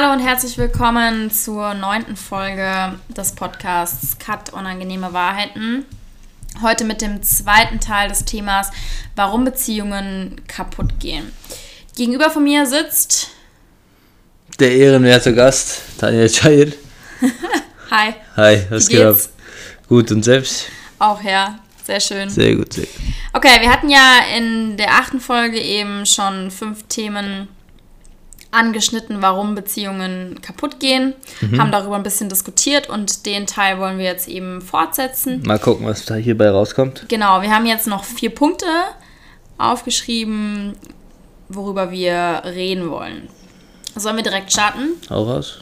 Hallo und herzlich willkommen zur neunten Folge des Podcasts Cut Unangenehme Wahrheiten. Heute mit dem zweiten Teil des Themas, warum Beziehungen kaputt gehen. Gegenüber von mir sitzt der ehrenwerte Gast, Daniel Chayil. Hi. Hi, was geht ab? Gut und selbst? Auch ja, sehr schön. Sehr gut, sehr gut. Okay, wir hatten ja in der achten Folge eben schon fünf Themen angeschnitten, warum Beziehungen kaputt gehen, mhm. haben darüber ein bisschen diskutiert und den Teil wollen wir jetzt eben fortsetzen. Mal gucken, was da hierbei rauskommt. Genau, wir haben jetzt noch vier Punkte aufgeschrieben, worüber wir reden wollen. Sollen wir direkt starten? Hau raus.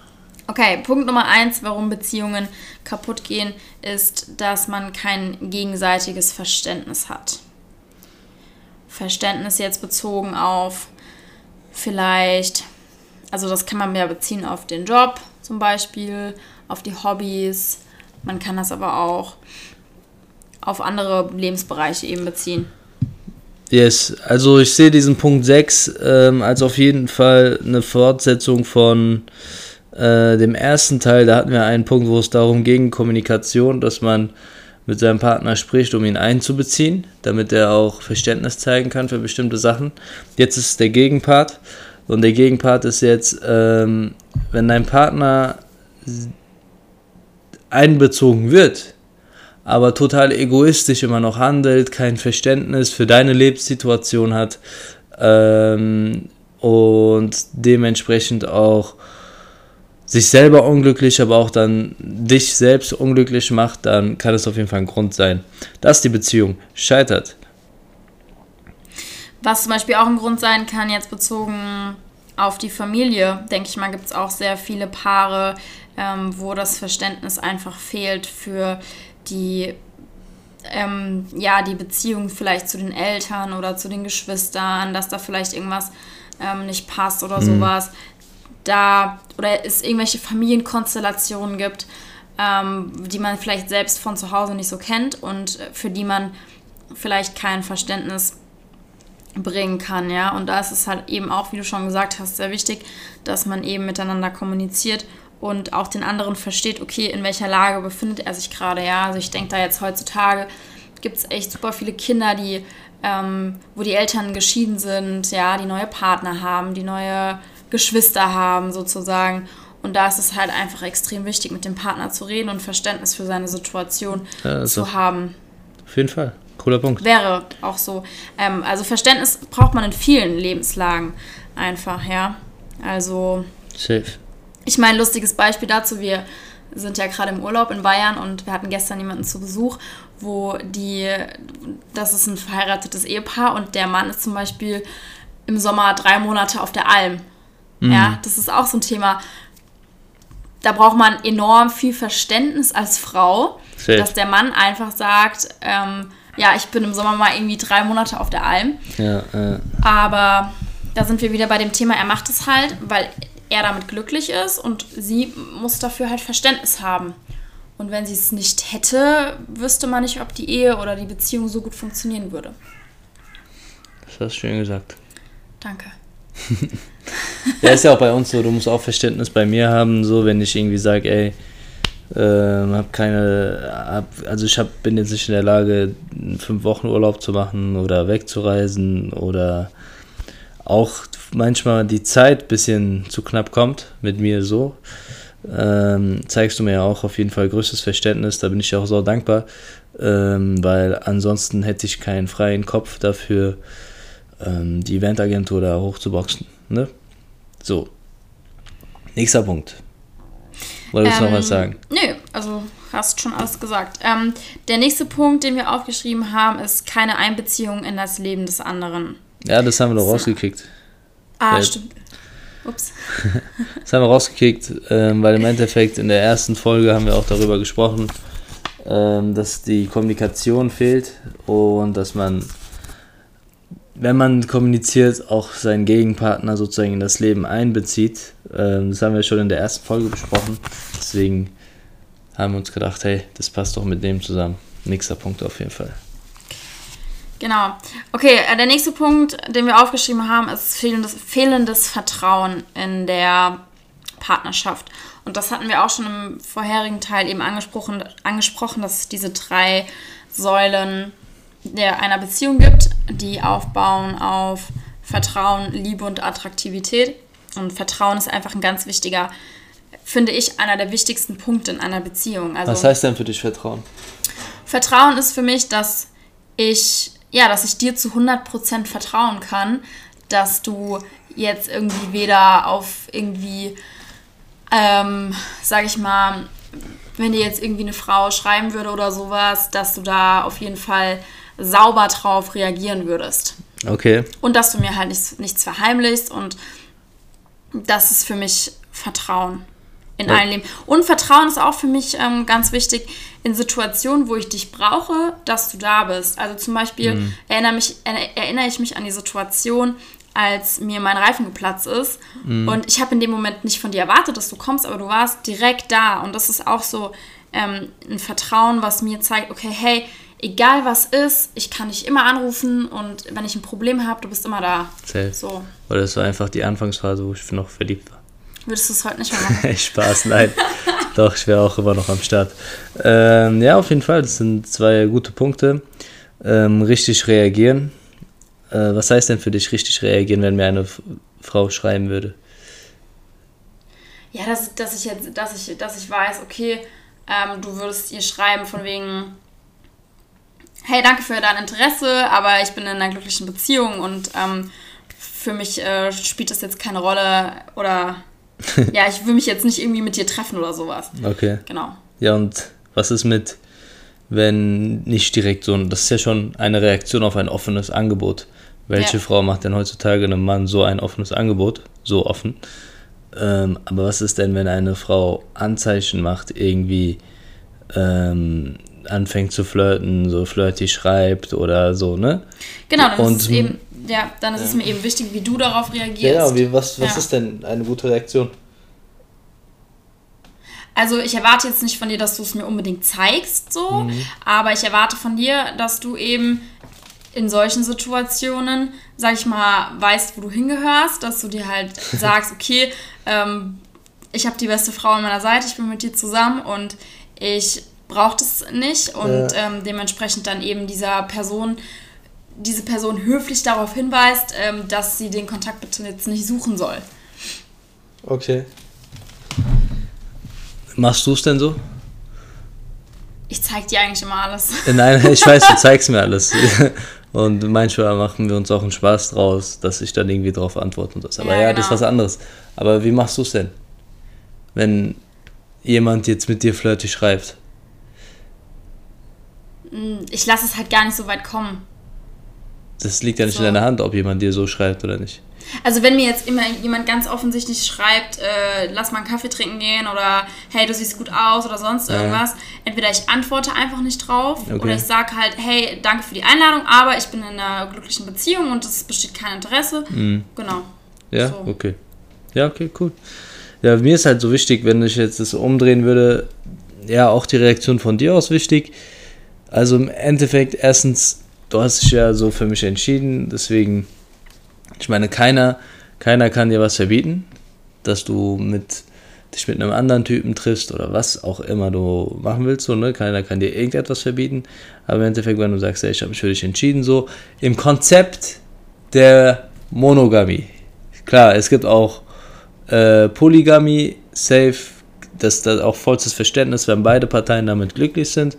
Okay, Punkt Nummer eins, warum Beziehungen kaputt gehen, ist, dass man kein gegenseitiges Verständnis hat. Verständnis jetzt bezogen auf vielleicht also das kann man mehr beziehen auf den Job zum Beispiel, auf die Hobbys. Man kann das aber auch auf andere Lebensbereiche eben beziehen. Yes, also ich sehe diesen Punkt 6 ähm, als auf jeden Fall eine Fortsetzung von äh, dem ersten Teil. Da hatten wir einen Punkt, wo es darum ging, Kommunikation, dass man mit seinem Partner spricht, um ihn einzubeziehen, damit er auch Verständnis zeigen kann für bestimmte Sachen. Jetzt ist der Gegenpart. Und der Gegenpart ist jetzt, ähm, wenn dein Partner einbezogen wird, aber total egoistisch immer noch handelt, kein Verständnis für deine Lebenssituation hat ähm, und dementsprechend auch sich selber unglücklich, aber auch dann dich selbst unglücklich macht, dann kann es auf jeden Fall ein Grund sein, dass die Beziehung scheitert. Was zum Beispiel auch ein Grund sein kann, jetzt bezogen auf die Familie, denke ich mal, gibt es auch sehr viele Paare, ähm, wo das Verständnis einfach fehlt für die, ähm, ja, die Beziehung vielleicht zu den Eltern oder zu den Geschwistern, dass da vielleicht irgendwas ähm, nicht passt oder mhm. sowas. Da, oder es irgendwelche Familienkonstellationen gibt, ähm, die man vielleicht selbst von zu Hause nicht so kennt und für die man vielleicht kein Verständnis bringen kann, ja. Und da ist es halt eben auch, wie du schon gesagt hast, sehr wichtig, dass man eben miteinander kommuniziert und auch den anderen versteht, okay, in welcher Lage befindet er sich gerade, ja. Also ich denke da jetzt heutzutage gibt es echt super viele Kinder, die, ähm, wo die Eltern geschieden sind, ja, die neue Partner haben, die neue Geschwister haben sozusagen. Und da ist es halt einfach extrem wichtig, mit dem Partner zu reden und Verständnis für seine Situation also zu haben. Auf jeden Fall. Cooler Punkt. Wäre auch so. Ähm, also Verständnis braucht man in vielen Lebenslagen einfach, ja. Also. Safe. Ich meine, lustiges Beispiel dazu, wir sind ja gerade im Urlaub in Bayern und wir hatten gestern jemanden zu Besuch, wo die, das ist ein verheiratetes Ehepaar und der Mann ist zum Beispiel im Sommer drei Monate auf der Alm. Mhm. Ja, das ist auch so ein Thema. Da braucht man enorm viel Verständnis als Frau, Safe. dass der Mann einfach sagt, ähm, ja, ich bin im Sommer mal irgendwie drei Monate auf der Alm. Ja, äh. Aber da sind wir wieder bei dem Thema, er macht es halt, weil er damit glücklich ist und sie muss dafür halt Verständnis haben. Und wenn sie es nicht hätte, wüsste man nicht, ob die Ehe oder die Beziehung so gut funktionieren würde. Das hast du schön gesagt. Danke. ja, ist ja auch bei uns so, du musst auch Verständnis bei mir haben, so wenn ich irgendwie sage, ey, ähm, hab keine, hab, also ich hab, bin jetzt nicht in der Lage, fünf Wochen Urlaub zu machen oder wegzureisen oder auch manchmal die Zeit ein bisschen zu knapp kommt mit mir so. Ähm, zeigst du mir ja auch auf jeden Fall größtes Verständnis, da bin ich auch so dankbar, ähm, weil ansonsten hätte ich keinen freien Kopf dafür, ähm, die Eventagentur da hochzuboxen. Ne? So. Nächster Punkt. Wolltest du ähm, noch was ähm, sagen? Nö, also hast schon alles gesagt. Ähm, der nächste Punkt, den wir aufgeschrieben haben, ist keine Einbeziehung in das Leben des anderen. Ja, das haben wir doch rausgekickt. Ah, ja. stimmt. Ups. das haben wir rausgekickt, ähm, weil im Endeffekt in der ersten Folge haben wir auch darüber gesprochen, ähm, dass die Kommunikation fehlt und dass man wenn man kommuniziert, auch seinen Gegenpartner sozusagen in das Leben einbezieht. Ähm, das haben wir schon in der ersten Folge besprochen. Deswegen haben wir uns gedacht, hey, das passt doch mit dem zusammen. Nächster Punkt auf jeden Fall. Genau. Okay, äh, der nächste Punkt, den wir aufgeschrieben haben, ist fehlendes, fehlendes Vertrauen in der Partnerschaft. Und das hatten wir auch schon im vorherigen Teil eben angesprochen, angesprochen dass es diese drei Säulen der einer Beziehung gibt, die aufbauen auf Vertrauen, Liebe und Attraktivität. Und Vertrauen ist einfach ein ganz wichtiger, finde ich, einer der wichtigsten Punkte in einer Beziehung. Also, Was heißt denn für dich Vertrauen? Vertrauen ist für mich, dass ich, ja, dass ich dir zu 100% vertrauen kann, dass du jetzt irgendwie weder auf irgendwie, ähm, sag ich mal, wenn dir jetzt irgendwie eine Frau schreiben würde oder sowas, dass du da auf jeden Fall sauber drauf reagieren würdest. Okay. Und dass du mir halt nichts, nichts verheimlichst und das ist für mich Vertrauen in ja. allen Leben. Und Vertrauen ist auch für mich ähm, ganz wichtig in Situationen, wo ich dich brauche, dass du da bist. Also zum Beispiel mhm. erinnere, mich, erinnere ich mich an die Situation, als mir mein Reifen geplatzt ist. Mhm. Und ich habe in dem Moment nicht von dir erwartet, dass du kommst, aber du warst direkt da. Und das ist auch so ähm, ein Vertrauen, was mir zeigt, okay, hey, egal was ist, ich kann dich immer anrufen und wenn ich ein Problem habe, du bist immer da. Safe. So. Oder das war einfach die Anfangsphase, wo ich noch verliebt war. Würdest du es heute nicht mehr machen? Spaß, nein. Doch, ich wäre auch immer noch am Start. Ähm, ja, auf jeden Fall, das sind zwei gute Punkte. Ähm, richtig reagieren. Äh, was heißt denn für dich richtig reagieren, wenn mir eine Frau schreiben würde? Ja, dass, dass ich jetzt, dass ich, dass ich weiß, okay, ähm, du würdest ihr schreiben von wegen, hey, danke für dein Interesse, aber ich bin in einer glücklichen Beziehung und ähm, für mich äh, spielt das jetzt keine Rolle oder ja, ich will mich jetzt nicht irgendwie mit dir treffen oder sowas. Okay. Genau. Ja, und was ist mit, wenn nicht direkt so, das ist ja schon eine Reaktion auf ein offenes Angebot. Welche ja. Frau macht denn heutzutage einem Mann so ein offenes Angebot? So offen. Ähm, aber was ist denn, wenn eine Frau Anzeichen macht, irgendwie ähm, anfängt zu flirten, so flirty schreibt oder so, ne? Genau, dann und, ist es eben, ja, dann ist ja. es mir eben wichtig, wie du darauf reagierst. Ja, wie, was, was ja. ist denn eine gute Reaktion? Also ich erwarte jetzt nicht von dir, dass du es mir unbedingt zeigst, so, mhm. aber ich erwarte von dir, dass du eben in solchen Situationen, sag ich mal, weißt, wo du hingehörst, dass du dir halt sagst, okay, ähm, ich habe die beste Frau an meiner Seite, ich bin mit dir zusammen und ich braucht es nicht und ja. ähm, dementsprechend dann eben dieser Person, diese Person höflich darauf hinweist, ähm, dass sie den Kontakt bitte jetzt nicht suchen soll. Okay. Machst du es denn so? Ich zeig dir eigentlich immer alles. Äh, nein, ich weiß, du zeigst mir alles. Und manchmal machen wir uns auch einen Spaß draus, dass ich dann irgendwie drauf antworte und das. Aber ja, ja genau. das ist genau. was anderes. Aber wie machst du es denn? Wenn jemand jetzt mit dir flirty schreibt? Hm, ich lasse es halt gar nicht so weit kommen. Das liegt ja nicht so. in deiner Hand, ob jemand dir so schreibt oder nicht. Also wenn mir jetzt immer jemand ganz offensichtlich schreibt, äh, lass mal einen Kaffee trinken gehen oder hey, du siehst gut aus oder sonst irgendwas, ja. entweder ich antworte einfach nicht drauf okay. oder ich sage halt, hey, danke für die Einladung, aber ich bin in einer glücklichen Beziehung und es besteht kein Interesse. Mhm. Genau. Ja, so. okay. Ja, okay, cool. Ja, mir ist halt so wichtig, wenn ich jetzt das umdrehen würde, ja, auch die Reaktion von dir aus wichtig also im Endeffekt, erstens, du hast dich ja so für mich entschieden, deswegen, ich meine, keiner, keiner kann dir was verbieten, dass du mit, dich mit einem anderen Typen triffst oder was auch immer du machen willst, so, ne? Keiner kann dir irgendetwas verbieten. Aber im Endeffekt, wenn du sagst, ey, ich habe mich für dich entschieden, so, im Konzept der Monogamie. Klar, es gibt auch äh, Polygamie, safe, dass da auch vollstes Verständnis, wenn beide Parteien damit glücklich sind,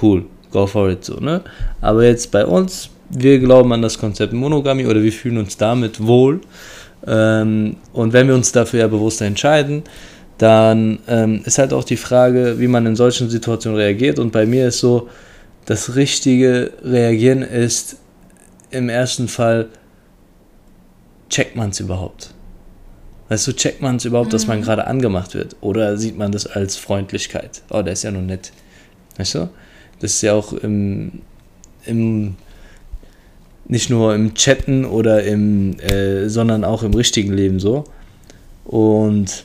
cool go for it, so, ne? Aber jetzt bei uns, wir glauben an das Konzept Monogamie oder wir fühlen uns damit wohl. Ähm, und wenn wir uns dafür ja bewusst entscheiden, dann ähm, ist halt auch die Frage, wie man in solchen Situationen reagiert. Und bei mir ist so, das richtige Reagieren ist im ersten Fall, checkt man es überhaupt? Weißt du, checkt man es überhaupt, mhm. dass man mhm. gerade angemacht wird? Oder sieht man das als Freundlichkeit? Oh, der ist ja nur nett. Weißt du? Das ist ja auch im, im nicht nur im Chatten oder im, äh, sondern auch im richtigen Leben so. Und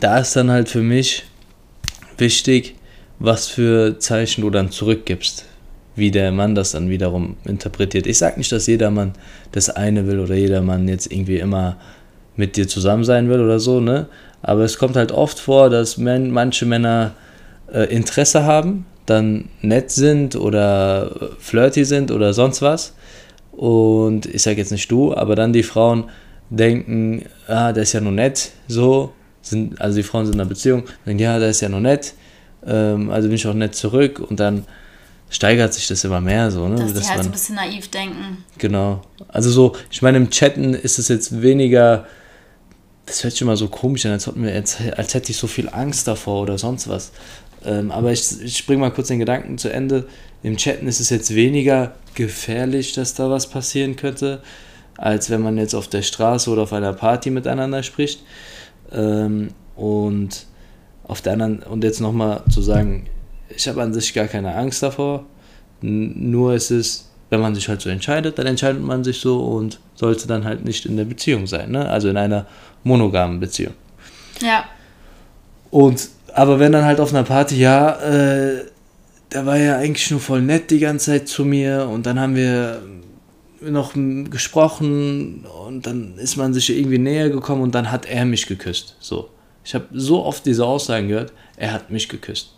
da ist dann halt für mich wichtig, was für Zeichen du dann zurückgibst, wie der Mann das dann wiederum interpretiert. Ich sage nicht, dass jeder Mann das eine will oder jeder Mann jetzt irgendwie immer mit dir zusammen sein will oder so, ne? Aber es kommt halt oft vor, dass manche Männer äh, Interesse haben, dann nett sind oder flirty sind oder sonst was. Und ich sage jetzt nicht du, aber dann die Frauen denken, ah, der ist ja nur nett, so, sind, also die Frauen sind in einer Beziehung, denken, ja, der ist ja nur nett, ähm, also bin ich auch nett zurück und dann steigert sich das immer mehr so, ne? Dass, Dass die halt so ein bisschen naiv denken. Genau. Also so, ich meine, im Chatten ist es jetzt weniger, das hört sich immer so komisch an, als, wir als hätte ich so viel Angst davor oder sonst was. Ähm, aber ich, ich bringe mal kurz den Gedanken zu Ende. Im Chatten ist es jetzt weniger gefährlich, dass da was passieren könnte, als wenn man jetzt auf der Straße oder auf einer Party miteinander spricht. Ähm, und auf der anderen, und jetzt nochmal zu sagen, ich habe an sich gar keine Angst davor. N nur ist es, wenn man sich halt so entscheidet, dann entscheidet man sich so und sollte dann halt nicht in der Beziehung sein, ne? Also in einer monogamen Beziehung. Ja. Und, aber wenn dann halt auf einer Party, ja, äh, der war ja eigentlich nur voll nett die ganze Zeit zu mir und dann haben wir noch gesprochen und dann ist man sich irgendwie näher gekommen und dann hat er mich geküsst. So. Ich habe so oft diese Aussagen gehört, er hat mich geküsst.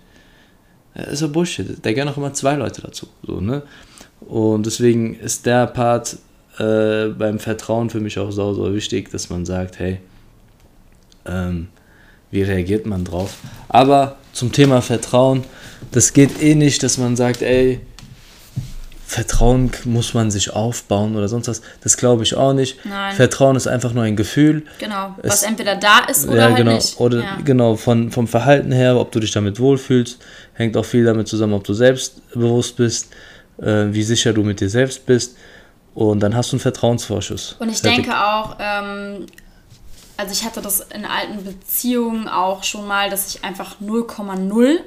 Das ist ja Bullshit. Da gehören auch immer zwei Leute dazu. So, ne? Und deswegen ist der Part äh, beim Vertrauen für mich auch sau, sau wichtig, dass man sagt, hey, ähm, wie reagiert man drauf? Aber zum Thema Vertrauen, das geht eh nicht, dass man sagt, ey, Vertrauen muss man sich aufbauen oder sonst was. Das glaube ich auch nicht. Nein. Vertrauen ist einfach nur ein Gefühl. Genau. Was es, entweder da ist oder ja, halt genau. nicht. Oder ja. genau, von, vom Verhalten her, ob du dich damit wohlfühlst, hängt auch viel damit zusammen, ob du selbstbewusst bist, äh, wie sicher du mit dir selbst bist. Und dann hast du einen Vertrauensvorschuss. Und ich denke auch, ähm, also ich hatte das in alten Beziehungen auch schon mal, dass ich einfach 0,0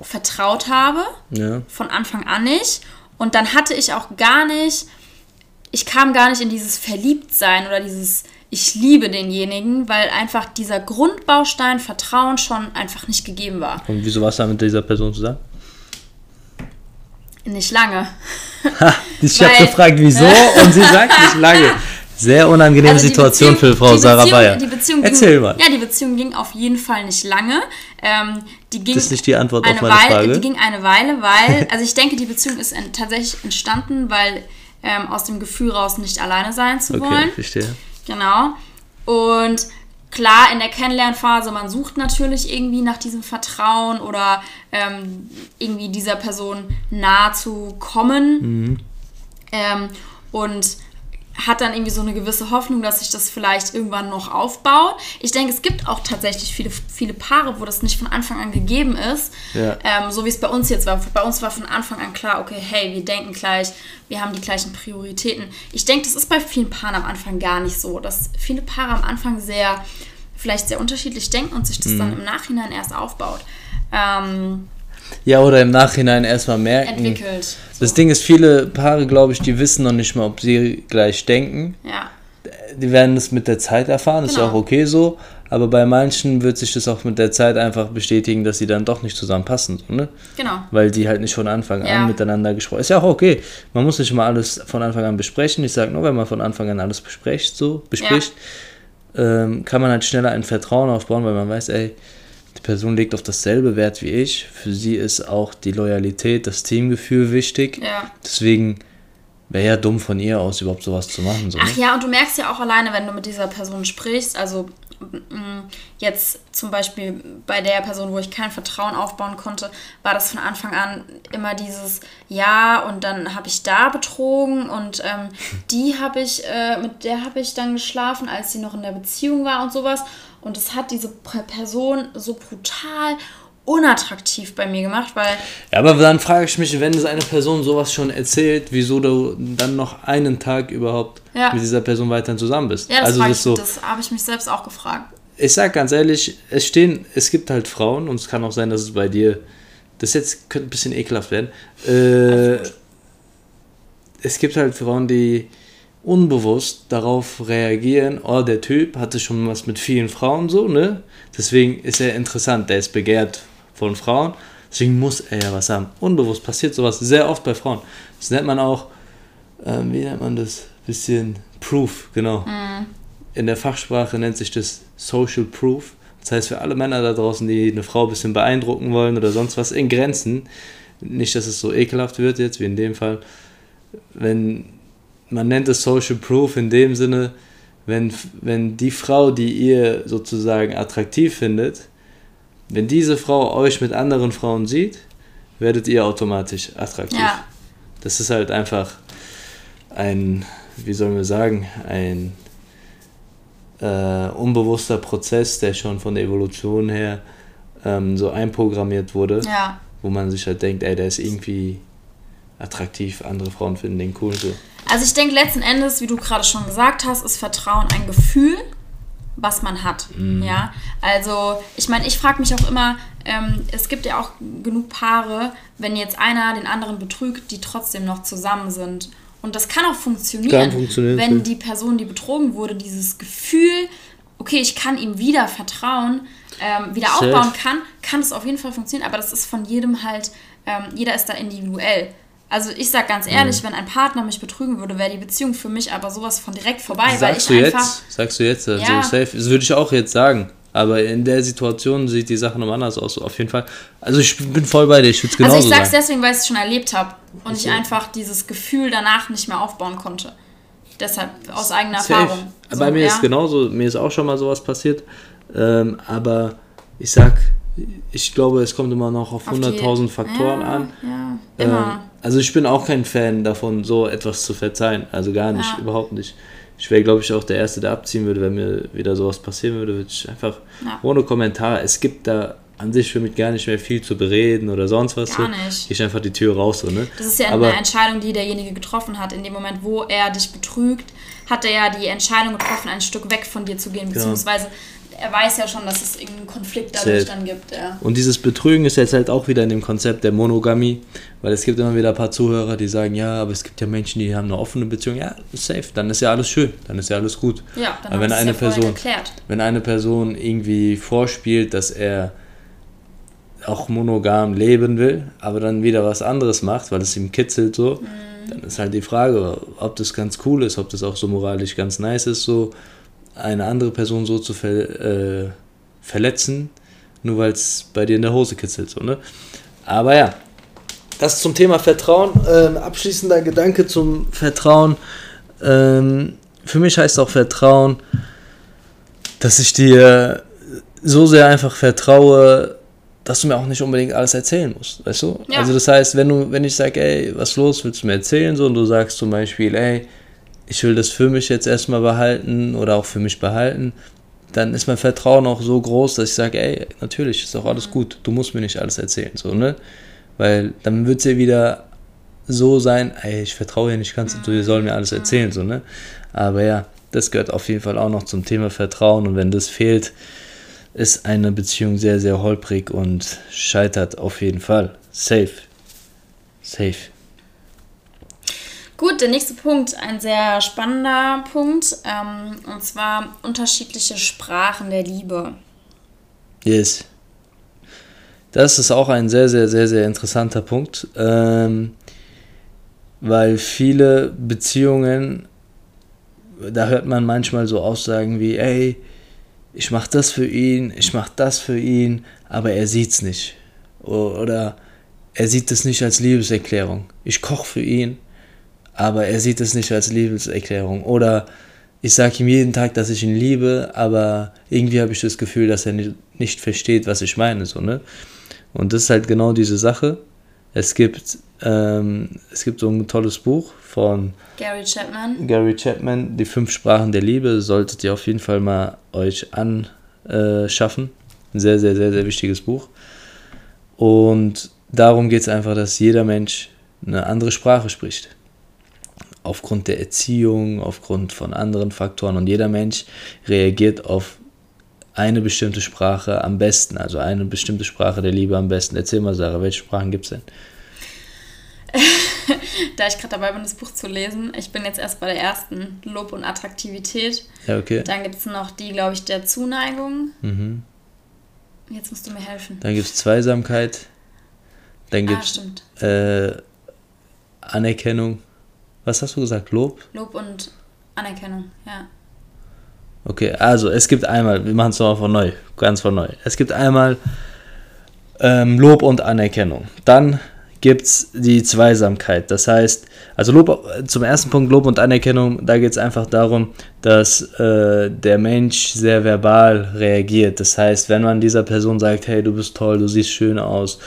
vertraut habe. Ja. Von Anfang an nicht. Und dann hatte ich auch gar nicht, ich kam gar nicht in dieses Verliebtsein oder dieses ich liebe denjenigen, weil einfach dieser Grundbaustein Vertrauen schon einfach nicht gegeben war. Und wieso warst du da mit dieser Person zusammen? Nicht lange. Ha, ich habe gefragt, wieso und sie sagt nicht lange. Sehr unangenehme Also Situation Beziehung- für Frau Sarah Bayer. Die Beziehung Erzähl ging, mal. Ja, die Beziehung ging auf jeden Fall nicht lange. Ähm, die ging Das ist nicht die Antwort auf eine meine Weile, Frage. Die ging eine Weile, weil, also ich denke, die Beziehung ist en- tatsächlich entstanden, weil ähm, aus dem Gefühl raus nicht alleine sein zu Okay, wollen. verstehe. Genau. Und klar, in der Kennenlernphase, man sucht natürlich irgendwie nach diesem Vertrauen oder ähm, irgendwie dieser Person nahe zu kommen. Ähm, und hat dann irgendwie so eine gewisse Hoffnung, dass sich das vielleicht irgendwann noch aufbaut. Ich denke, es gibt auch tatsächlich viele, viele Paare, wo das nicht von Anfang an gegeben ist. Ja. Ähm, so wie es bei uns jetzt war. Bei uns war von Anfang an klar, okay, hey, wir denken gleich, wir haben die gleichen Prioritäten. Ich denke, das ist bei vielen Paaren am Anfang gar nicht so, dass viele Paare am Anfang sehr, vielleicht sehr unterschiedlich denken und sich das dann im Nachhinein erst aufbaut. Ähm, Ja, oder im Nachhinein erstmal merken. entwickelt. Das Ding ist, viele Paare, glaube ich, die wissen noch nicht mal, ob sie gleich denken. Ja. Die werden es mit der Zeit erfahren, ist ja Genau. auch okay so. Aber bei manchen wird sich das auch mit der Zeit einfach bestätigen, dass sie dann doch nicht zusammenpassen. So, ne? Genau. Weil die halt nicht von Anfang Ja. an miteinander gesprochen Ist ja auch okay. Man muss nicht mal alles von Anfang an besprechen. Ich sage nur, wenn man von Anfang an alles bespricht, so, bespricht, ähm, kann man halt schneller ein Vertrauen aufbauen, weil man weiß, ey, die Person legt auf dasselbe Wert wie ich. Für sie ist auch die Loyalität, das Teamgefühl wichtig. Ja. Deswegen wäre ja dumm von ihr aus, überhaupt sowas zu machen. So, ne? Ach ja, und du merkst ja auch alleine, wenn du mit dieser Person sprichst, also mm, jetzt zum Beispiel bei der Person, wo ich kein Vertrauen aufbauen konnte, war das von Anfang an immer dieses Ja und dann habe ich da betrogen und ähm, die habe ich, äh, mit der habe ich dann geschlafen, als sie noch in der Beziehung war und sowas. Und das hat diese Person so brutal unattraktiv bei mir gemacht, weil Ja, aber dann frage ich mich, wenn es eine Person sowas schon erzählt, wieso du dann noch einen Tag überhaupt Ja. mit dieser Person weiterhin zusammen bist. ja, das, also das so. das habe ich mich selbst auch gefragt. Ich sag ganz ehrlich, es stehen, es gibt halt Frauen und es kann auch sein, dass es bei dir, das jetzt könnte ein bisschen ekelhaft werden. Äh, es gibt halt Frauen, die unbewusst darauf reagieren, oh, der Typ hatte schon was mit vielen Frauen so, ne? Deswegen ist er interessant, der ist begehrt von Frauen, deswegen muss er ja was haben. Unbewusst passiert sowas sehr oft bei Frauen. Das nennt man auch, ähm, wie nennt man das? Bisschen Proof, genau. In der Fachsprache nennt sich das Social Proof. Das heißt, für alle Männer da draußen, die eine Frau ein bisschen beeindrucken wollen oder sonst was, in Grenzen, nicht, dass es so ekelhaft wird jetzt, wie in dem Fall, wenn man nennt es Social Proof in dem Sinne, wenn, wenn die Frau, die ihr sozusagen attraktiv findet, wenn diese Frau euch mit anderen Frauen sieht, werdet ihr automatisch attraktiv. Ja. Das ist halt einfach ein, wie sollen wir sagen, ein äh, unbewusster Prozess, der schon von der Evolution her ähm, so einprogrammiert wurde, ja. wo man sich halt denkt, ey, der ist irgendwie attraktiv, andere Frauen finden den cool. So. Also ich denke letzten Endes, wie du gerade schon gesagt hast, ist Vertrauen ein Gefühl, was man hat. Mhm. Ja, also ich meine, ich frage mich auch immer, ähm, es gibt ja auch genug Paare, wenn jetzt einer den anderen betrügt, die trotzdem noch zusammen sind. Und das kann auch funktionieren, kann funktionieren wenn die Person, die betrogen wurde, dieses Gefühl, okay, ich kann ihm wieder vertrauen, ähm, wieder Safe. aufbauen kann, kann es auf jeden Fall funktionieren. Aber das ist von jedem halt, ähm, jeder ist da individuell. Also ich sag ganz ehrlich, mhm. wenn ein Partner mich betrügen würde, wäre die Beziehung für mich aber sowas von direkt vorbei. Sagst weil ich du einfach, jetzt? Sagst du jetzt? Also ja. safe. Das würde ich auch jetzt sagen. Aber in der Situation sieht die Sache noch anders aus, auf jeden Fall. Also ich bin voll bei dir, ich würde es genauso Also ich sag's sagen. deswegen, weil ich es schon erlebt habe und ich einfach dieses Gefühl danach nicht mehr aufbauen konnte. Deshalb aus eigener Safe. Erfahrung. So, bei mir ja. ist genauso, mir ist auch schon mal sowas passiert. Ähm, aber ich sag, ich glaube, es kommt immer noch auf, auf 100.000 Faktoren ja, an. Ja, immer. Ähm, also ich bin auch kein Fan davon, so etwas zu verzeihen. Also gar nicht, ja. überhaupt nicht. Ich wäre, glaube ich, auch der Erste, der abziehen würde, wenn mir wieder sowas passieren würde, würde ich einfach ohne Kommentar. Es gibt da an sich für mich gar nicht mehr viel zu bereden oder sonst was. Gar so. nicht. Ich einfach die Tür raus. So, ne? Das ist ja Aber, eine Entscheidung, die derjenige getroffen hat. In dem Moment, wo er dich betrügt, hat er ja die Entscheidung getroffen, ein Stück weg von dir zu gehen, genau. beziehungsweise er weiß ja schon, dass es irgendeinen Konflikt dadurch dann gibt. Ja. Und dieses Betrügen ist jetzt halt auch wieder in dem Konzept der Monogamie, weil es gibt immer wieder ein paar Zuhörer, die sagen, ja, aber es gibt ja Menschen, die haben eine offene Beziehung. Ja, safe, dann ist ja alles schön, dann ist ja alles gut. Ja, dann aber wenn eine ja Person, wenn eine Person irgendwie vorspielt, dass er auch monogam leben will, aber dann wieder was anderes macht, weil es ihm kitzelt so, mhm. dann ist halt die Frage, ob das ganz cool ist, ob das auch so moralisch ganz nice ist so eine andere Person so zu ver, äh, verletzen, nur weil es bei dir in der Hose kitzelt. So, ne? Aber ja, das zum Thema Vertrauen. Ähm, abschließender Gedanke zum Vertrauen. Ähm, für mich heißt auch Vertrauen, dass ich dir so sehr einfach vertraue, dass du mir auch nicht unbedingt alles erzählen musst, weißt du? Ja. Also das heißt, wenn du, wenn ich sage, ey, was los, willst du mir erzählen, so und du sagst zum Beispiel, ey, ich will das für mich jetzt erstmal behalten oder auch für mich behalten, dann ist mein Vertrauen auch so groß, dass ich sage, ey, natürlich ist auch alles gut, du musst mir nicht alles erzählen, so, ne? Weil dann wird es ja wieder so sein, ey, ich vertraue dir nicht ganz, du sollst mir alles erzählen, so, ne? Aber ja, das gehört auf jeden Fall auch noch zum Thema Vertrauen und wenn das fehlt, ist eine Beziehung sehr, sehr holprig und scheitert auf jeden Fall. Safe. Safe. Gut, der nächste Punkt, ein sehr spannender Punkt, ähm, und zwar unterschiedliche Sprachen der Liebe. Yes. Das ist auch ein sehr, sehr, sehr, sehr interessanter Punkt, ähm, weil viele Beziehungen, da hört man manchmal so Aussagen wie, ey, ich mach das für ihn, ich mach das für ihn, aber er sieht's nicht. Oder er sieht es nicht als Liebeserklärung. Ich koche für ihn, aber er sieht es nicht als Liebeserklärung. Oder ich sage ihm jeden Tag, dass ich ihn liebe, aber irgendwie habe ich das Gefühl, dass er nicht, versteht, was ich meine. So, ne? Und das ist halt genau diese Sache. Es gibt, ähm, es gibt so ein tolles Buch von Gary Chapman. Gary Chapman, Die fünf Sprachen der Liebe, solltet ihr auf jeden Fall mal euch anschaffen. Ein sehr, sehr, sehr, sehr wichtiges Buch. Und darum geht es einfach, dass jeder Mensch eine andere Sprache spricht aufgrund der Erziehung, aufgrund von anderen Faktoren. Und jeder Mensch reagiert auf eine bestimmte Sprache am besten, also eine bestimmte Sprache der Liebe am besten. Erzähl mal, Sarah, welche Sprachen gibt es denn? da ich gerade dabei bin, das Buch zu lesen, ich bin jetzt erst bei der ersten, Lob und Attraktivität. Ja, okay. Dann gibt es noch die, glaube ich, der Zuneigung. Mhm. Jetzt musst du mir helfen. Dann gibt es Zweisamkeit. Dann gibt es ah, äh, Anerkennung. Was hast du gesagt? Lob? Lob und Anerkennung, ja. Okay, also es gibt einmal, wir machen es nochmal von neu, ganz von neu. Es gibt einmal ähm, Lob und Anerkennung. Dann gibt es die Zweisamkeit. Das heißt, also Lob, zum ersten Punkt Lob und Anerkennung, da geht es einfach darum, dass äh, der Mensch sehr verbal reagiert. Das heißt, wenn man dieser Person sagt, hey, du bist toll, du siehst schön aus,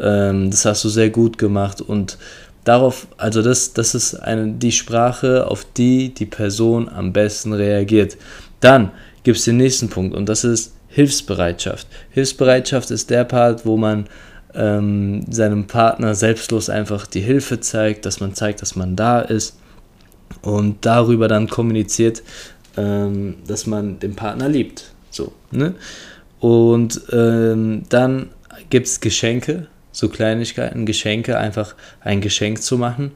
ähm, das hast du sehr gut gemacht und darauf, also das, das ist eine, die Sprache, auf die die Person am besten reagiert. Dann gibt es den nächsten Punkt und das ist Hilfsbereitschaft. Hilfsbereitschaft ist der Part, wo man ähm, seinem Partner selbstlos einfach die Hilfe zeigt, dass man zeigt, dass man da ist und darüber dann kommuniziert, ähm, dass man den Partner liebt. So, ne? Und ähm, dann gibt es Geschenke, so Kleinigkeiten, Geschenke, einfach ein Geschenk zu machen.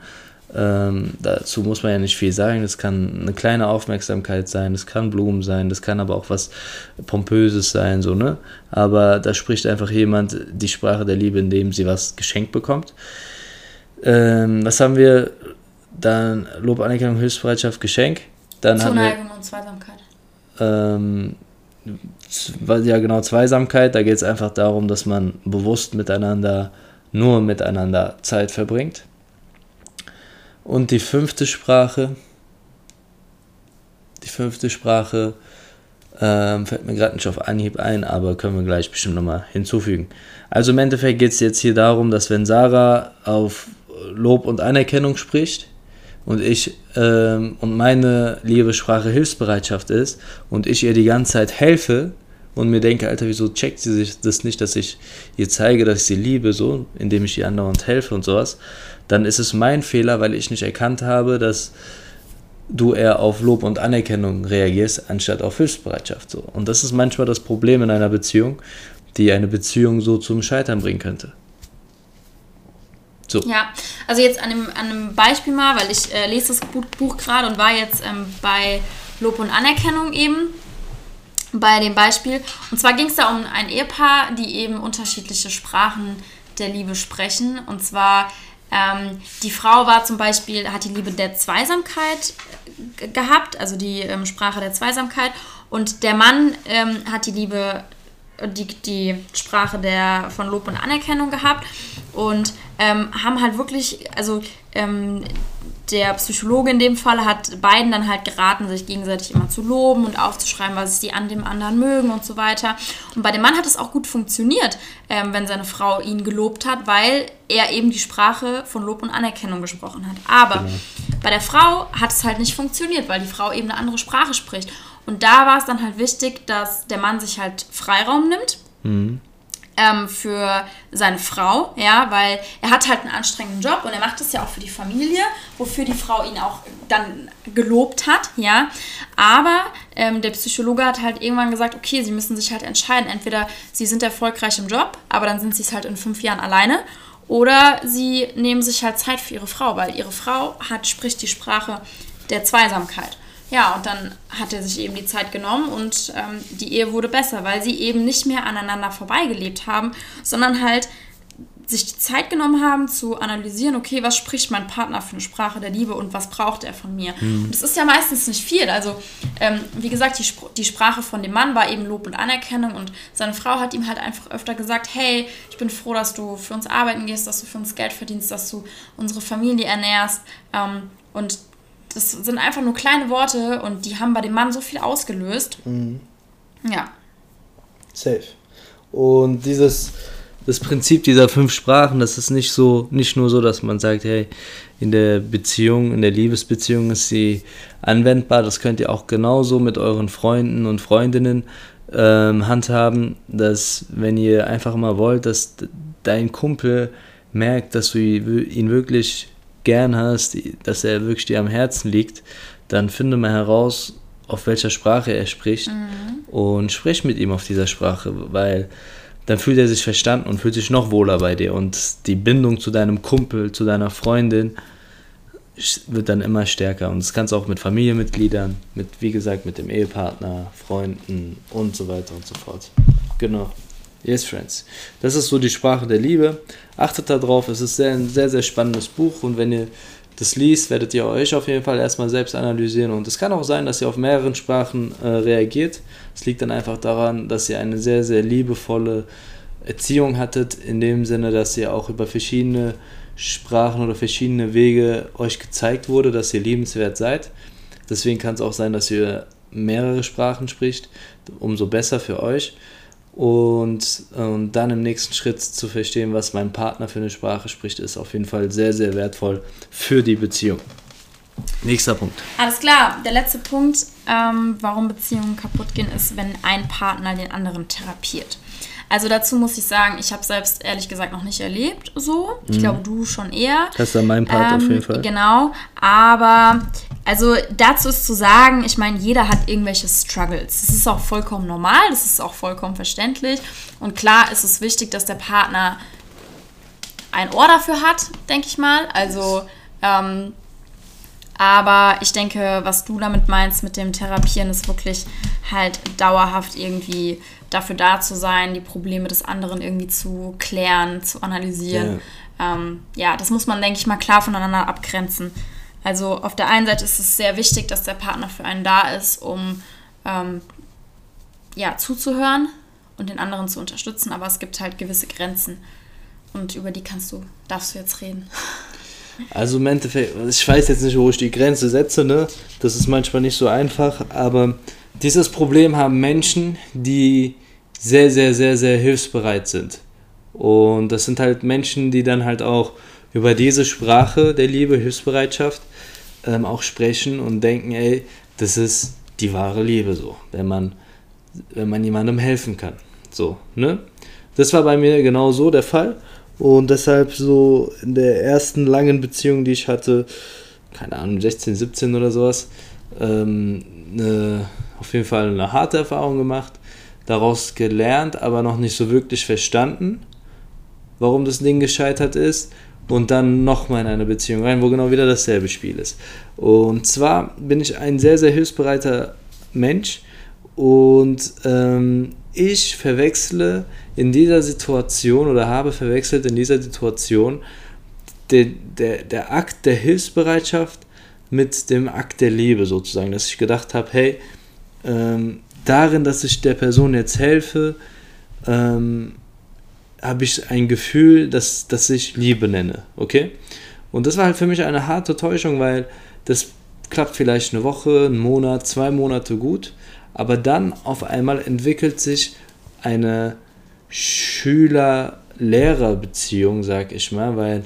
Ähm, dazu muss man ja nicht viel sagen. Das kann eine kleine Aufmerksamkeit sein, das kann Blumen sein, das kann aber auch was Pompöses sein, so, ne? Aber da spricht einfach jemand die Sprache der Liebe, indem sie was geschenkt bekommt. Ähm, was haben wir? Dann Lob, Anerkennung, Hilfsbereitschaft, Geschenk. Dann Zuneigung und Zweisamkeit. Ähm, ja, genau, Zweisamkeit. Da geht es einfach darum, dass man bewusst miteinander, nur miteinander Zeit verbringt. Und die fünfte Sprache, die fünfte Sprache ähm, fällt mir gerade nicht auf Anhieb ein, aber können wir gleich bestimmt nochmal hinzufügen. Also im Endeffekt geht es jetzt hier darum, dass wenn Sarah auf Lob und Anerkennung spricht und ich ähm, und meine Liebessprache Hilfsbereitschaft ist und ich ihr die ganze Zeit helfe und mir denke, Alter, wieso checkt sie sich das nicht, dass ich ihr zeige, dass ich sie liebe, so, indem ich ihr andauernd helfe und sowas, dann ist es mein Fehler, weil ich nicht erkannt habe, dass du eher auf Lob und Anerkennung reagierst, anstatt auf Hilfsbereitschaft. So. Und das ist manchmal das Problem in einer Beziehung, die eine Beziehung so zum Scheitern bringen könnte. So. Ja, also jetzt an einem, an einem Beispiel mal, weil ich äh, lese das Buch, gerade und war jetzt ähm, bei Lob und Anerkennung eben bei dem Beispiel. Und zwar ging es da um ein Ehepaar, die eben unterschiedliche Sprachen der Liebe sprechen. Und zwar ähm, die Frau war zum Beispiel, hat die Liebe der Zweisamkeit gehabt, also die ähm, Sprache der Zweisamkeit. Und der Mann ähm, hat die Liebe, die, die Sprache der, von Lob und Anerkennung gehabt. Und ähm, haben halt wirklich, also ähm, der Psychologe in dem Fall hat beiden dann halt geraten, sich gegenseitig immer zu loben und aufzuschreiben, was sie an dem anderen mögen und so weiter. Und bei dem Mann hat es auch gut funktioniert, ähm, wenn seine Frau ihn gelobt hat, weil er eben die Sprache von Lob und Anerkennung gesprochen hat. Aber genau. bei der Frau hat es halt nicht funktioniert, weil die Frau eben eine andere Sprache spricht. Und da war es dann halt wichtig, dass der Mann sich halt Freiraum nimmt. Mhm ähm, für seine Frau, ja, weil er hat halt einen anstrengenden Job und er macht das ja auch für die Familie, wofür die Frau ihn auch dann gelobt hat, ja. Aber ähm, der Psychologe hat halt irgendwann gesagt, okay, sie müssen sich halt entscheiden, entweder sie sind erfolgreich im Job, aber dann sind sie es halt in fünf Jahren alleine, oder sie nehmen sich halt Zeit für ihre Frau, weil ihre Frau hat spricht die Sprache der Zweisamkeit. Ja, und dann hat er sich eben die Zeit genommen und ähm, die Ehe wurde besser, weil sie eben nicht mehr aneinander vorbeigelebt haben, sondern halt sich die Zeit genommen haben zu analysieren, okay, was spricht mein Partner für eine Sprache der Liebe und was braucht er von mir. Mhm. Und das ist ja meistens nicht viel. Also, ähm, wie gesagt, die, Spr die Sprache von dem Mann war eben Lob und Anerkennung und seine Frau hat ihm halt einfach öfter gesagt, hey, ich bin froh, dass du für uns arbeiten gehst, dass du für uns Geld verdienst, dass du unsere Familie ernährst. Ähm, und das sind einfach nur kleine Worte und die haben bei dem Mann so viel ausgelöst. Mhm. Ja. Safe. Und dieses, das Prinzip dieser fünf Sprachen, das ist nicht so, nicht nur so, dass man sagt, hey, in der Beziehung, in der Liebesbeziehung ist sie anwendbar. Das könnt ihr auch genauso mit euren Freunden und Freundinnen ähm, handhaben, dass wenn ihr einfach mal wollt, dass dein Kumpel merkt, dass du ihn wirklich gern hast, dass er wirklich dir am Herzen liegt, dann finde mal heraus, auf welcher Sprache er spricht mhm. und sprich mit ihm auf dieser Sprache, weil dann fühlt er sich verstanden und fühlt sich noch wohler bei dir und die Bindung zu deinem Kumpel, zu deiner Freundin wird dann immer stärker und das kannst du auch mit Familienmitgliedern, mit wie gesagt mit dem Ehepartner, Freunden und so weiter und so fort. Genau. Yes, Friends. Das ist so die Sprache der Liebe. Achtet darauf, es ist sehr, ein sehr, sehr spannendes Buch und wenn ihr das liest, werdet ihr euch auf jeden Fall erstmal selbst analysieren. Und es kann auch sein, dass ihr auf mehreren Sprachen äh, reagiert. Es liegt dann einfach daran, dass ihr eine sehr, sehr liebevolle Erziehung hattet, in dem Sinne, dass ihr auch über verschiedene Sprachen oder verschiedene Wege euch gezeigt wurde, dass ihr liebenswert seid. Deswegen kann es auch sein, dass ihr mehrere Sprachen spricht, umso besser für euch. Und, und dann im nächsten Schritt zu verstehen, was mein Partner für eine Sprache spricht, ist auf jeden Fall sehr, sehr wertvoll für die Beziehung. Nächster Punkt. Alles klar, der letzte Punkt, ähm, warum Beziehungen kaputt gehen, ist, wenn ein Partner den anderen therapiert. Also dazu muss ich sagen, ich habe selbst ehrlich gesagt noch nicht erlebt so. Ich mhm. glaube, du schon eher. Das ist ja mein Part ähm, auf jeden Fall. Genau, aber also dazu ist zu sagen, ich meine, jeder hat irgendwelche Struggles. Das ist auch vollkommen normal, das ist auch vollkommen verständlich. Und klar ist es wichtig, dass der Partner ein Ohr dafür hat, denke ich mal. Also ähm, aber ich denke, was du damit meinst mit dem Therapieren, ist wirklich halt dauerhaft irgendwie dafür da zu sein, die Probleme des anderen irgendwie zu klären, zu analysieren. Ja, ähm, ja das muss man, denke ich mal, klar voneinander abgrenzen. Also auf der einen Seite ist es sehr wichtig, dass der Partner für einen da ist, um ähm, ja, zuzuhören und den anderen zu unterstützen, aber es gibt halt gewisse Grenzen und über die kannst du, darfst du jetzt reden. Also im Endeffekt, ich weiß jetzt nicht, wo ich die Grenze setze, ne? Das ist manchmal nicht so einfach, aber dieses Problem haben Menschen, die sehr, sehr, sehr, sehr hilfsbereit sind. Und das sind halt Menschen, die dann halt auch über diese Sprache der Liebe, Hilfsbereitschaft ähm, auch sprechen und denken, ey, das ist die wahre Liebe so, wenn man, wenn man jemandem helfen kann. So, ne? Das war bei mir genau so der Fall. Und deshalb so in der ersten langen Beziehung, die ich hatte, keine Ahnung, 16, 17 oder sowas, ähm, eine, auf jeden Fall eine harte Erfahrung gemacht, daraus gelernt, aber noch nicht so wirklich verstanden, warum das Ding gescheitert ist. Und dann nochmal in eine Beziehung rein, wo genau wieder dasselbe Spiel ist. Und zwar bin ich ein sehr, sehr hilfsbereiter Mensch und ähm, ich verwechsle in dieser Situation oder habe verwechselt in dieser Situation der, der, der Akt der Hilfsbereitschaft mit dem Akt der Liebe sozusagen, dass ich gedacht habe, hey, ähm, darin, dass ich der Person jetzt helfe, ähm, habe ich ein Gefühl, dass, dass ich Liebe nenne, okay? Und das war halt für mich eine harte Täuschung, weil das klappt vielleicht eine Woche, einen Monat, zwei Monate gut, aber dann auf einmal entwickelt sich eine Schüler-Lehrer-Beziehung, sag ich mal, weil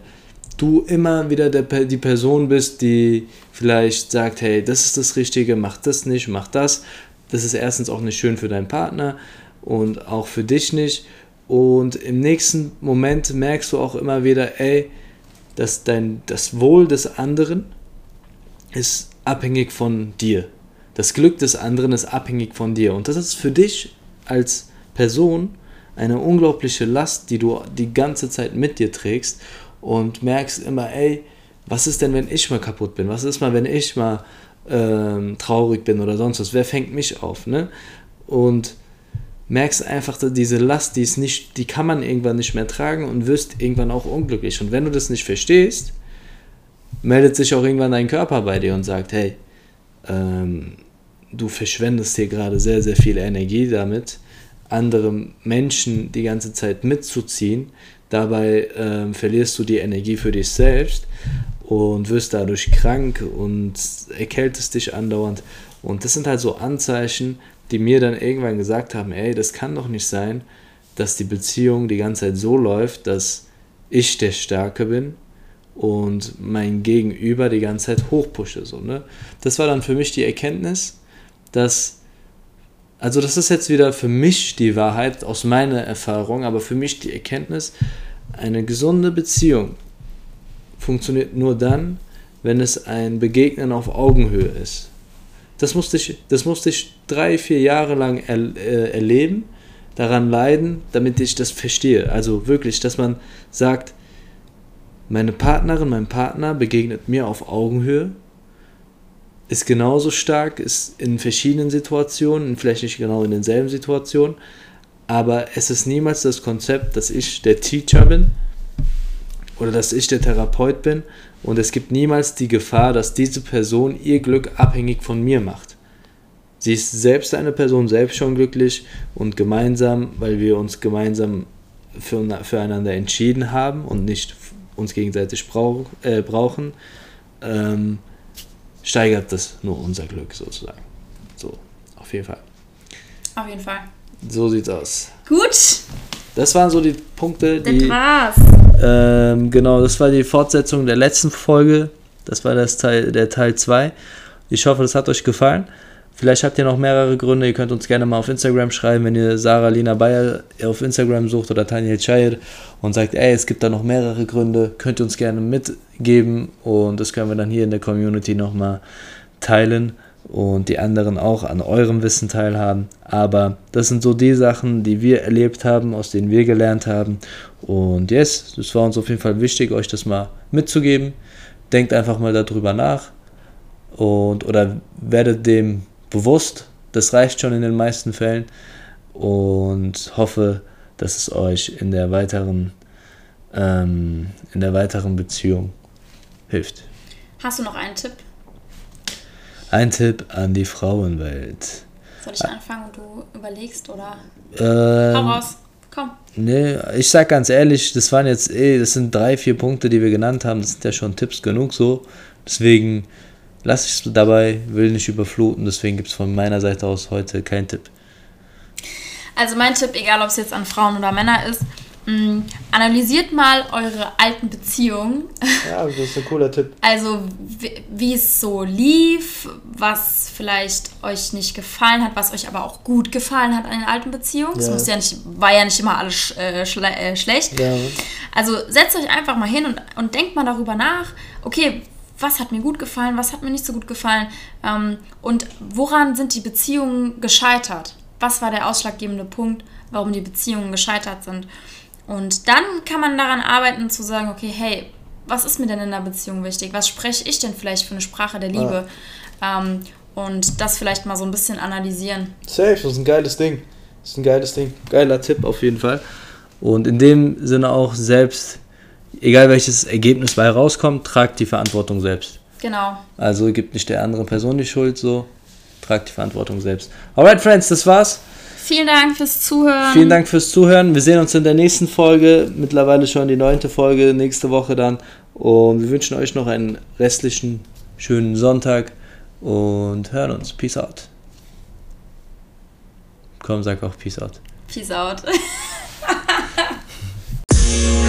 du immer wieder der, die Person bist, die vielleicht sagt, hey, das ist das Richtige, mach das nicht, mach das. Das ist erstens auch nicht schön für deinen Partner und auch für dich nicht. Und im nächsten Moment merkst du auch immer wieder, ey, dass dein, das Wohl des anderen ist abhängig von dir. Das Glück des anderen ist abhängig von dir. Und das ist für dich als Person eine unglaubliche Last, die du die ganze Zeit mit dir trägst und merkst immer, ey, was ist denn, wenn ich mal kaputt bin? Was ist mal, wenn ich mal ähm, traurig bin oder sonst was? Wer fängt mich auf? Ne? Und merkst einfach, diese Last, die ist nicht, die kann man irgendwann nicht mehr tragen und wirst irgendwann auch unglücklich. Und wenn du das nicht verstehst, meldet sich auch irgendwann dein Körper bei dir und sagt, hey, ähm, du verschwendest hier gerade sehr, sehr viel Energie damit andere Menschen die ganze Zeit mitzuziehen. Dabei äh, verlierst du die Energie für dich selbst und wirst dadurch krank und erkältest dich andauernd. Und das sind halt so Anzeichen, die mir dann irgendwann gesagt haben, ey, das kann doch nicht sein, dass die Beziehung die ganze Zeit so läuft, dass ich der Starke bin und mein Gegenüber die ganze Zeit hochpushe. So, ne? Das war dann für mich die Erkenntnis, dass also das ist jetzt wieder für mich die Wahrheit aus meiner Erfahrung, aber für mich die Erkenntnis, eine gesunde Beziehung funktioniert nur dann, wenn es ein Begegnen auf Augenhöhe ist. Das musste ich, das musste ich drei, vier Jahre lang er, äh, erleben, daran leiden, damit ich das verstehe. Also wirklich, dass man sagt, meine Partnerin, mein Partner begegnet mir auf Augenhöhe ist genauso stark, ist in verschiedenen Situationen, vielleicht nicht genau in denselben Situationen, aber es ist niemals das Konzept, dass ich der Teacher bin oder dass ich der Therapeut bin und es gibt niemals die Gefahr, dass diese Person ihr Glück abhängig von mir macht. Sie ist selbst eine Person, selbst schon glücklich und gemeinsam, weil wir uns gemeinsam für, füreinander entschieden haben und nicht uns gegenseitig brauch, äh, brauchen, ähm, steigert das nur unser Glück sozusagen. So, auf jeden Fall. Auf jeden Fall. So sieht's aus. Gut. Das waren so die Punkte, Der die. Gras. Ähm, genau, das war die Fortsetzung der letzten Folge. Das war das Teil, der Teil 2. Ich hoffe, das hat euch gefallen. Vielleicht habt ihr noch mehrere Gründe. Ihr könnt uns gerne mal auf Instagram schreiben, wenn ihr Sarah Lina Bayer auf Instagram sucht oder Tanja Chair und sagt, ey, es gibt da noch mehrere Gründe, könnt ihr uns gerne mitgeben und das können wir dann hier in der Community nochmal teilen und die anderen auch an eurem Wissen teilhaben. Aber das sind so die Sachen, die wir erlebt haben, aus denen wir gelernt haben. Und yes, es war uns auf jeden Fall wichtig, euch das mal mitzugeben. Denkt einfach mal darüber nach und oder werdet dem bewusst. Das reicht schon in den meisten Fällen und hoffe, dass es euch in der weiteren, ähm, in der weiteren Beziehung hilft. Hast du noch einen Tipp? Ein Tipp an die Frauenwelt. Soll ich anfangen und du überlegst oder? Ähm, Hau raus. Komm. Nee, ich sag ganz ehrlich, das waren jetzt eh, das sind drei, vier Punkte, die wir genannt haben. Das sind ja schon Tipps genug so. Deswegen lasse ich es dabei, will nicht überfluten. Deswegen gibt es von meiner Seite aus heute keinen Tipp. Also mein Tipp, egal ob es jetzt an Frauen oder Männer ist, analysiert mal eure alten Beziehungen. Ja, das ist ein cooler Tipp. Also wie, wie es so lief, was vielleicht euch nicht gefallen hat, was euch aber auch gut gefallen hat an den alten Beziehungen. Es Ja. muss ja nicht, war ja nicht immer alles sch, äh, schle äh, schlecht. Ja. Also setzt euch einfach mal hin und, und denkt mal darüber nach, okay, was hat mir gut gefallen, was hat mir nicht so gut gefallen ähm, und woran sind die Beziehungen gescheitert? Was war der ausschlaggebende Punkt, warum die Beziehungen gescheitert sind? Und dann kann man daran arbeiten zu sagen, okay, hey, was ist mir denn in der Beziehung wichtig? Was spreche ich denn vielleicht für eine Sprache der Liebe? Ähm, und das vielleicht mal so ein bisschen analysieren. Safe, das ist ein geiles Ding. Das ist ein geiles Ding. Geiler Tipp auf jeden Fall. Und in dem Sinne auch selbst, egal welches Ergebnis bei rauskommt, tragt die Verantwortung selbst. Genau. Also gibt nicht der anderen Person die Schuld, so tragt die Verantwortung selbst. Alright, Friends, das war's. Vielen Dank fürs Zuhören. Vielen Dank fürs Zuhören. Wir sehen uns in der nächsten Folge. Mittlerweile schon die neunte Folge, nächste Woche dann. Und wir wünschen euch noch einen restlichen schönen Sonntag und hören uns. Peace out. Komm, sag auch Peace out. Peace out.